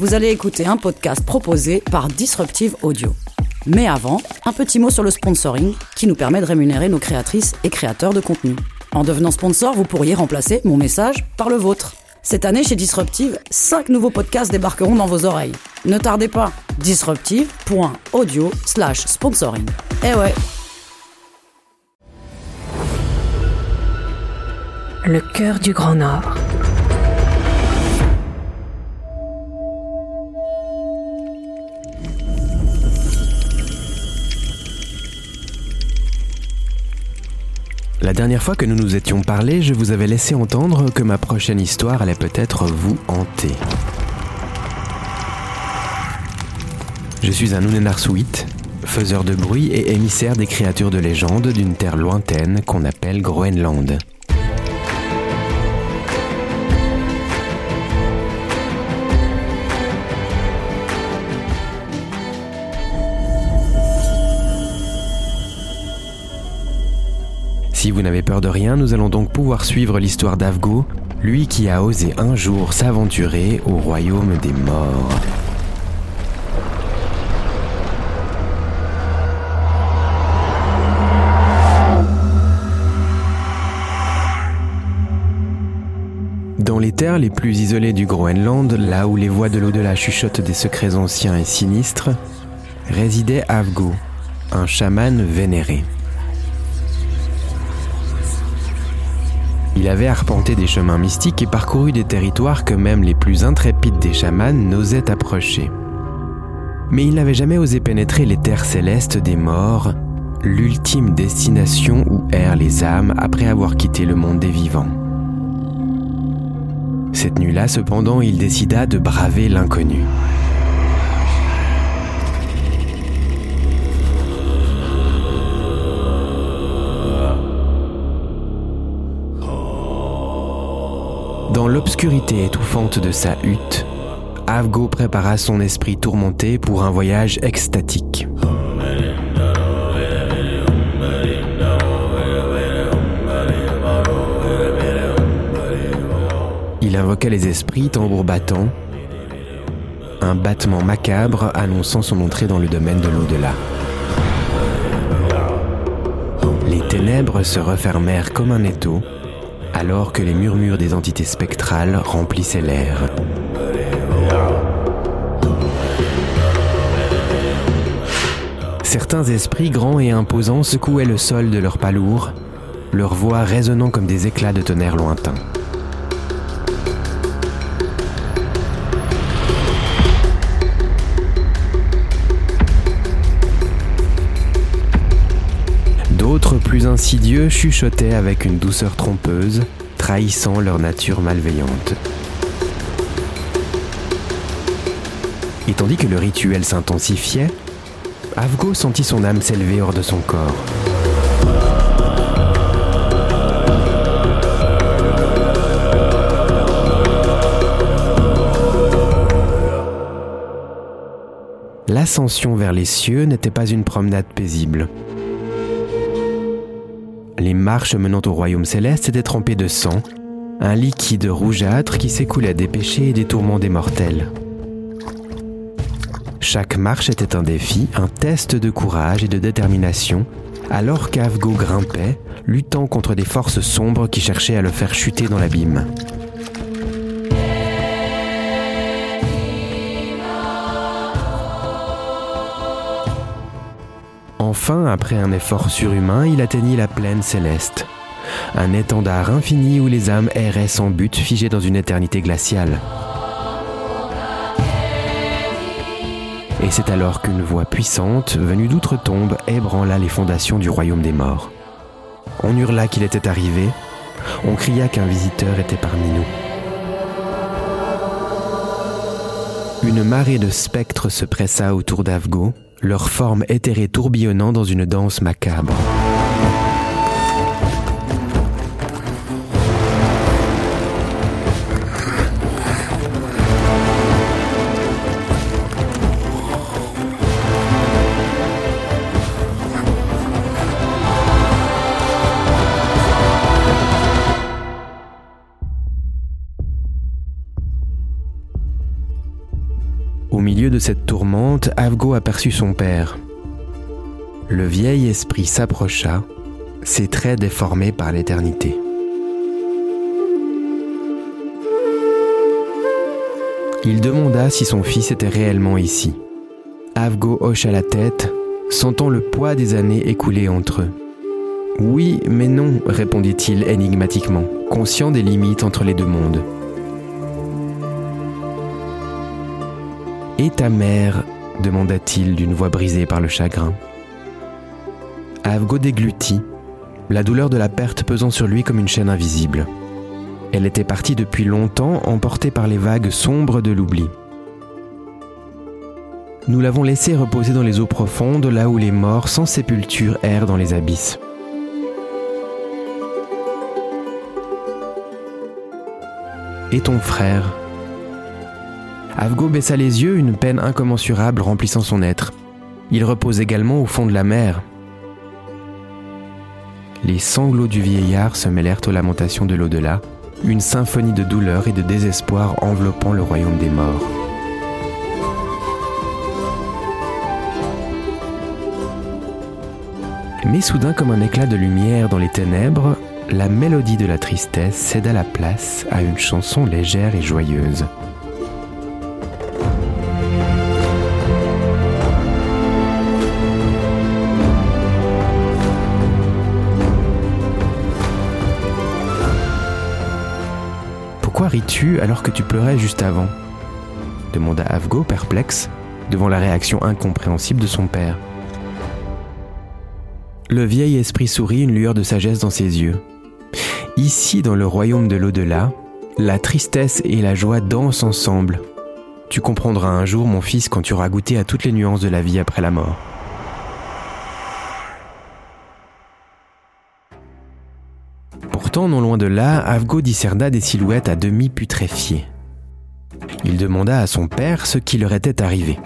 vous allez écouter un podcast proposé par Disruptive Audio. Mais avant, un petit mot sur le sponsoring qui nous permet de rémunérer nos créatrices et créateurs de contenu. En devenant sponsor, vous pourriez remplacer mon message par le vôtre. Cette année, chez Disruptive, 5 nouveaux podcasts débarqueront dans vos oreilles. Ne tardez pas, disruptive.audio slash sponsoring. Eh ouais Le cœur du Grand Nord. La dernière fois que nous nous étions parlé, je vous avais laissé entendre que ma prochaine histoire allait peut-être vous hanter. Je suis un Unenarsuit, faiseur de bruit et émissaire des créatures de légende d'une terre lointaine qu'on appelle Groenland. Si vous n'avez peur de rien, nous allons donc pouvoir suivre l'histoire d'Avgo, lui qui a osé un jour s'aventurer au royaume des morts. Dans les terres les plus isolées du Groenland, là où les voix de l'au-delà chuchotent des secrets anciens et sinistres, résidait Avgo, un chaman vénéré. Il avait arpenté des chemins mystiques et parcouru des territoires que même les plus intrépides des chamans n'osaient approcher. Mais il n'avait jamais osé pénétrer les terres célestes des morts, l'ultime destination où errent les âmes après avoir quitté le monde des vivants. Cette nuit-là, cependant, il décida de braver l'inconnu. Dans l'obscurité étouffante de sa hutte, Avgo prépara son esprit tourmenté pour un voyage extatique. Il invoqua les esprits tambour battant, un battement macabre annonçant son entrée dans le domaine de l'au-delà. Les ténèbres se refermèrent comme un étau alors que les murmures des entités spectrales remplissaient l'air. Certains esprits grands et imposants secouaient le sol de leurs palours, leurs voix résonnant comme des éclats de tonnerre lointains. Insidieux chuchotaient avec une douceur trompeuse, trahissant leur nature malveillante. Et tandis que le rituel s'intensifiait, Avgo sentit son âme s'élever hors de son corps. L'ascension vers les cieux n'était pas une promenade paisible. Les marches menant au royaume céleste étaient trempées de sang, un liquide rougeâtre qui s'écoulait des péchés et des tourments des mortels. Chaque marche était un défi, un test de courage et de détermination, alors qu'Avgo grimpait, luttant contre des forces sombres qui cherchaient à le faire chuter dans l'abîme. Enfin, après un effort surhumain, il atteignit la plaine céleste. Un étendard infini où les âmes erraient sans but, figées dans une éternité glaciale. Et c'est alors qu'une voix puissante, venue d'outre-tombe, ébranla les fondations du royaume des morts. On hurla qu'il était arrivé, on cria qu'un visiteur était parmi nous. Une marée de spectres se pressa autour d'Avgo, leur forme éthérée tourbillonnant dans une danse macabre. Milieu de cette tourmente, Avgo aperçut son père. Le vieil esprit s'approcha, ses traits déformés par l'éternité. Il demanda si son fils était réellement ici. Avgo hocha la tête, sentant le poids des années écoulées entre eux. Oui, mais non, répondit-il énigmatiquement, conscient des limites entre les deux mondes. Et ta mère demanda-t-il d'une voix brisée par le chagrin. Avgo déglutit, la douleur de la perte pesant sur lui comme une chaîne invisible. Elle était partie depuis longtemps, emportée par les vagues sombres de l'oubli. Nous l'avons laissée reposer dans les eaux profondes, là où les morts sans sépulture errent dans les abysses. Et ton frère Avgo baissa les yeux, une peine incommensurable remplissant son être. Il repose également au fond de la mer. Les sanglots du vieillard se mêlèrent aux lamentations de l'au-delà, une symphonie de douleur et de désespoir enveloppant le royaume des morts. Mais soudain, comme un éclat de lumière dans les ténèbres, la mélodie de la tristesse céda la place à une chanson légère et joyeuse. Ris-tu alors que tu pleurais juste avant demanda Avgo, perplexe, devant la réaction incompréhensible de son père. Le vieil esprit sourit, une lueur de sagesse dans ses yeux. Ici, dans le royaume de l'au-delà, la tristesse et la joie dansent ensemble. Tu comprendras un jour, mon fils, quand tu auras goûté à toutes les nuances de la vie après la mort. Pourtant, non loin de là, Avgo discerna des silhouettes à demi putréfiées. Il demanda à son père ce qui leur était arrivé.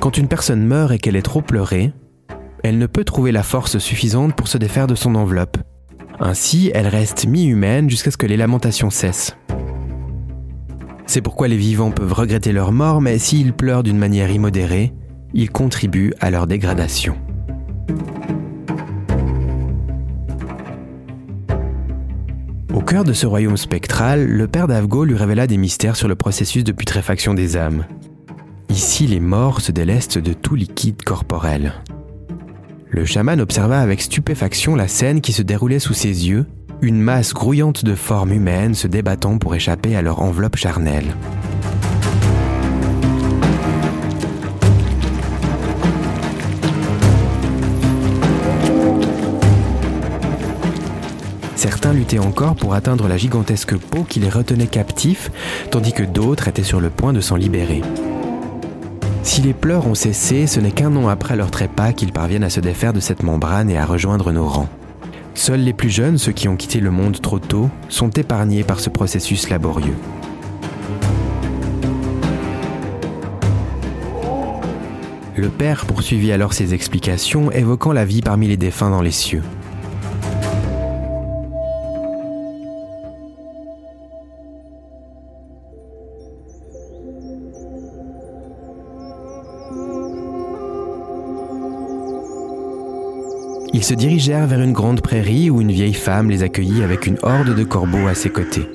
Quand une personne meurt et qu'elle est trop pleurée, elle ne peut trouver la force suffisante pour se défaire de son enveloppe. Ainsi, elle reste mi-humaine jusqu'à ce que les lamentations cessent. C'est pourquoi les vivants peuvent regretter leur mort, mais s'ils pleurent d'une manière immodérée, ils contribuent à leur dégradation. Cœur de ce royaume spectral, le père d'Avgo lui révéla des mystères sur le processus de putréfaction des âmes. Ici, les morts se délestent de tout liquide corporel. Le chaman observa avec stupéfaction la scène qui se déroulait sous ses yeux, une masse grouillante de formes humaines se débattant pour échapper à leur enveloppe charnelle. Certains luttaient encore pour atteindre la gigantesque peau qui les retenait captifs, tandis que d'autres étaient sur le point de s'en libérer. Si les pleurs ont cessé, ce n'est qu'un an après leur trépas qu'ils parviennent à se défaire de cette membrane et à rejoindre nos rangs. Seuls les plus jeunes, ceux qui ont quitté le monde trop tôt, sont épargnés par ce processus laborieux. Le père poursuivit alors ses explications, évoquant la vie parmi les défunts dans les cieux. Ils se dirigèrent vers une grande prairie où une vieille femme les accueillit avec une horde de corbeaux à ses côtés.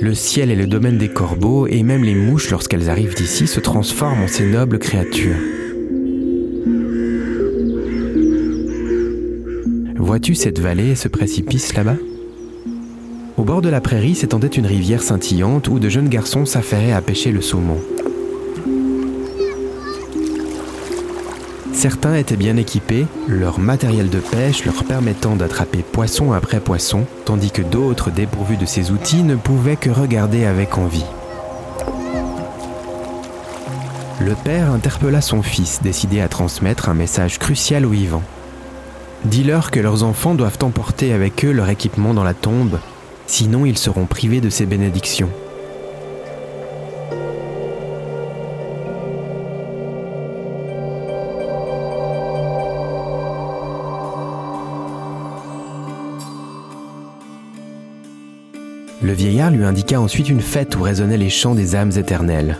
Le ciel est le domaine des corbeaux et même les mouches, lorsqu'elles arrivent ici, se transforment en ces nobles créatures. Vois-tu cette vallée et ce précipice là-bas? Au bord de la prairie s'étendait une rivière scintillante où de jeunes garçons s'affairaient à pêcher le saumon. Certains étaient bien équipés, leur matériel de pêche leur permettant d'attraper poisson après poisson, tandis que d'autres dépourvus de ces outils ne pouvaient que regarder avec envie. Le père interpella son fils, décidé à transmettre un message crucial aux vivants. Dis-leur que leurs enfants doivent emporter avec eux leur équipement dans la tombe, sinon ils seront privés de ces bénédictions. Le vieillard lui indiqua ensuite une fête où résonnaient les chants des âmes éternelles.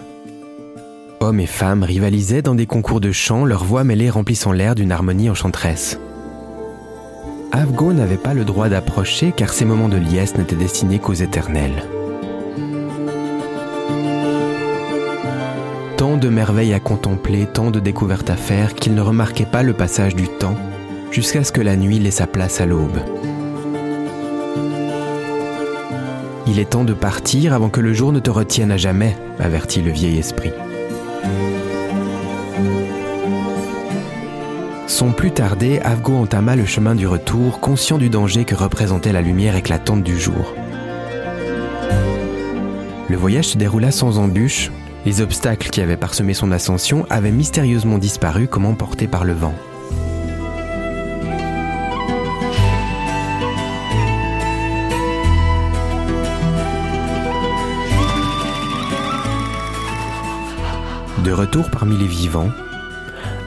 Hommes et femmes rivalisaient dans des concours de chant, leurs voix mêlées remplissant l'air d'une harmonie enchanteresse. Avgo n'avait pas le droit d'approcher car ces moments de liesse n'étaient destinés qu'aux éternels. Tant de merveilles à contempler, tant de découvertes à faire qu'il ne remarquait pas le passage du temps jusqu'à ce que la nuit laissa place à l'aube. Il est temps de partir avant que le jour ne te retienne à jamais, avertit le vieil esprit. Sans plus tarder, Avgo entama le chemin du retour, conscient du danger que représentait la lumière éclatante du jour. Le voyage se déroula sans embûches, les obstacles qui avaient parsemé son ascension avaient mystérieusement disparu comme emportés par le vent. De retour parmi les vivants,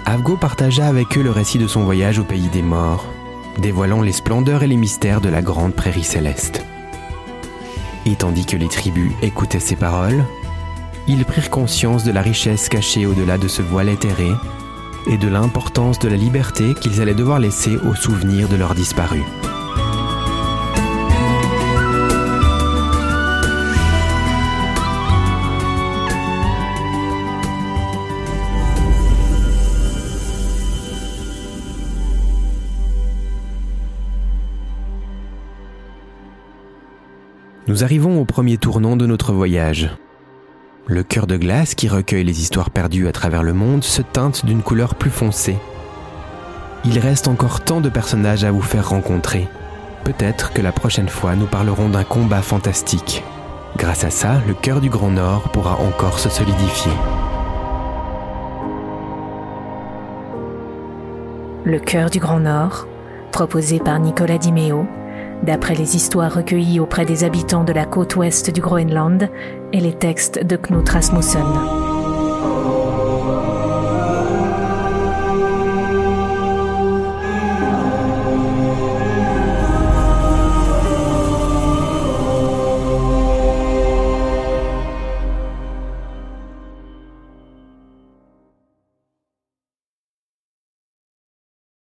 Avgo partagea avec eux le récit de son voyage au pays des morts, dévoilant les splendeurs et les mystères de la grande prairie céleste. Et tandis que les tribus écoutaient ses paroles, ils prirent conscience de la richesse cachée au-delà de ce voile éthéré et de l'importance de la liberté qu'ils allaient devoir laisser au souvenir de leurs disparus. Nous arrivons au premier tournant de notre voyage. Le cœur de glace qui recueille les histoires perdues à travers le monde se teinte d'une couleur plus foncée. Il reste encore tant de personnages à vous faire rencontrer. Peut-être que la prochaine fois nous parlerons d'un combat fantastique. Grâce à ça, le cœur du Grand Nord pourra encore se solidifier. Le cœur du Grand Nord, proposé par Nicolas Dimeo, d'après les histoires recueillies auprès des habitants de la côte ouest du Groenland et les textes de Knut Rasmussen.